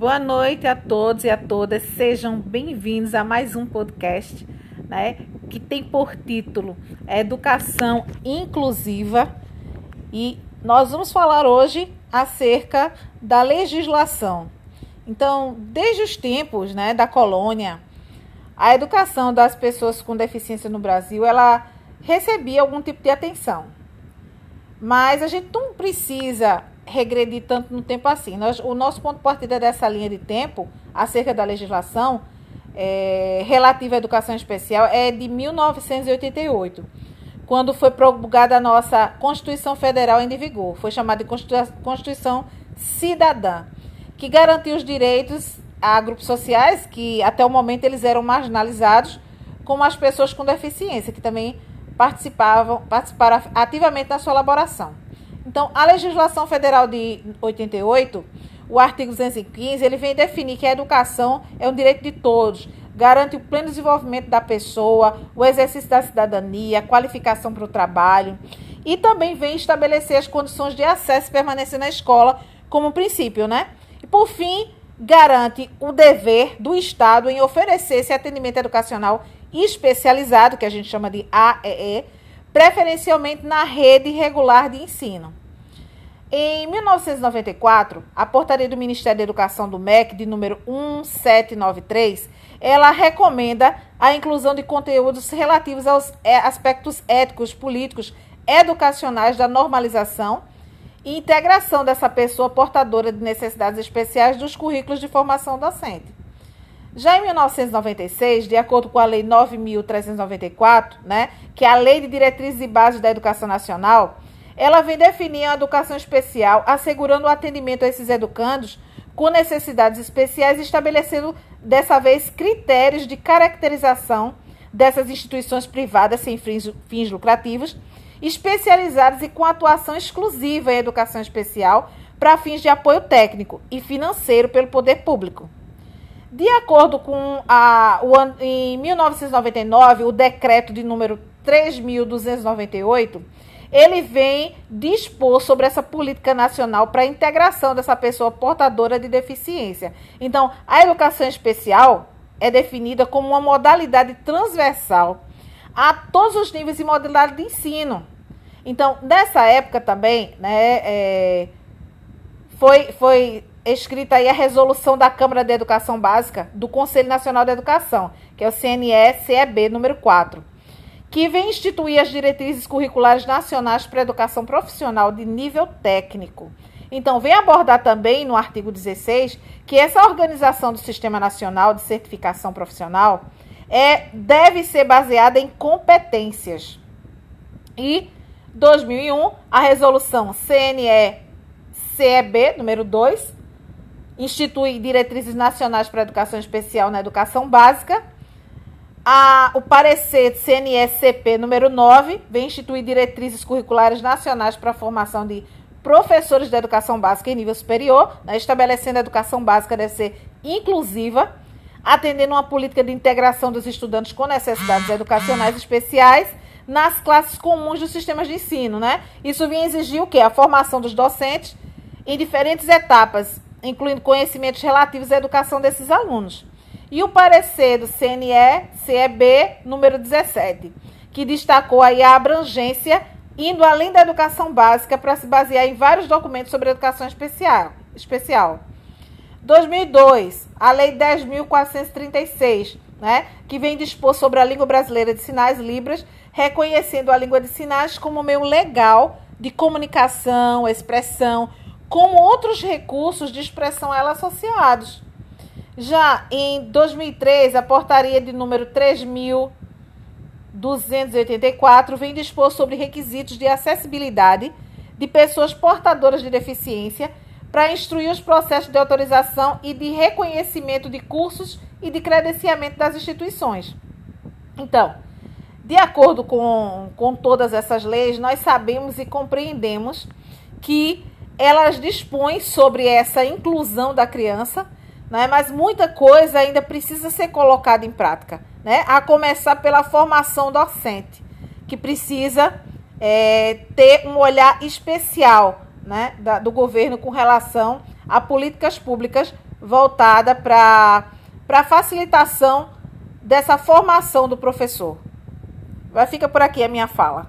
Boa noite a todos e a todas. Sejam bem-vindos a mais um podcast, né, que tem por título Educação Inclusiva. E nós vamos falar hoje acerca da legislação. Então, desde os tempos, né, da colônia, a educação das pessoas com deficiência no Brasil, ela recebia algum tipo de atenção. Mas a gente não precisa regredir tanto no tempo assim. Nós, o nosso ponto de partida dessa linha de tempo, acerca da legislação é, relativa à educação especial, é de 1988, quando foi promulgada a nossa Constituição Federal em vigor. Foi chamada de Constituição Cidadã, que garantiu os direitos a grupos sociais que até o momento eles eram marginalizados, como as pessoas com deficiência, que também participavam, participaram ativamente da sua elaboração. Então, a legislação federal de 88, o artigo 215, ele vem definir que a educação é um direito de todos, garante o pleno desenvolvimento da pessoa, o exercício da cidadania, qualificação para o trabalho, e também vem estabelecer as condições de acesso e permanência na escola como princípio, né? E por fim, garante o dever do Estado em oferecer esse atendimento educacional especializado, que a gente chama de AEE, preferencialmente na rede regular de ensino. Em 1994, a portaria do Ministério da Educação do MEC, de número 1793, ela recomenda a inclusão de conteúdos relativos aos é, aspectos éticos, políticos, educacionais da normalização e integração dessa pessoa portadora de necessidades especiais dos currículos de formação docente. Já em 1996, de acordo com a Lei 9.394, né, que é a Lei de Diretrizes e Bases da Educação Nacional, ela vem definir a educação especial, assegurando o atendimento a esses educandos com necessidades especiais, estabelecendo dessa vez critérios de caracterização dessas instituições privadas sem fins, fins lucrativos, especializadas e com atuação exclusiva em educação especial para fins de apoio técnico e financeiro pelo poder público. De acordo com a, o, em 1999, o decreto de número 3.298, ele vem dispor sobre essa política nacional para a integração dessa pessoa portadora de deficiência. Então, a educação especial é definida como uma modalidade transversal a todos os níveis e modalidades de ensino. Então, nessa época também, né, é, foi, foi escrita aí a resolução da Câmara de Educação Básica do Conselho Nacional de Educação, que é o CNE-CEB número 4, que vem instituir as diretrizes curriculares nacionais para a educação profissional de nível técnico. Então, vem abordar também no artigo 16 que essa organização do Sistema Nacional de Certificação Profissional é, deve ser baseada em competências. E 2001, a resolução CNE-CEB número 2 institui diretrizes nacionais para a educação especial na educação básica. A, o parecer CNSCP número 9 vem instituir diretrizes curriculares nacionais para a formação de professores da educação básica em nível superior, né, estabelecendo a educação básica deve ser inclusiva, atendendo uma política de integração dos estudantes com necessidades educacionais especiais nas classes comuns dos sistemas de ensino, né? Isso vem exigir o quê? A formação dos docentes em diferentes etapas incluindo conhecimentos relativos à educação desses alunos. E o parecer do CNE-CEB número 17, que destacou aí a abrangência indo além da educação básica para se basear em vários documentos sobre educação especial. especial. 2002, a Lei 10.436, né, que vem dispor sobre a língua brasileira de sinais Libras, reconhecendo a língua de sinais como meio legal de comunicação, expressão, como outros recursos de expressão a ela associados. Já em 2003, a portaria de número 3284 vem dispor sobre requisitos de acessibilidade de pessoas portadoras de deficiência para instruir os processos de autorização e de reconhecimento de cursos e de credenciamento das instituições. Então, de acordo com, com todas essas leis, nós sabemos e compreendemos que elas dispõem sobre essa inclusão da criança, né? mas muita coisa ainda precisa ser colocada em prática, né? a começar pela formação docente, que precisa é, ter um olhar especial né? Da, do governo com relação a políticas públicas voltada para a facilitação dessa formação do professor. Vai fica por aqui a minha fala.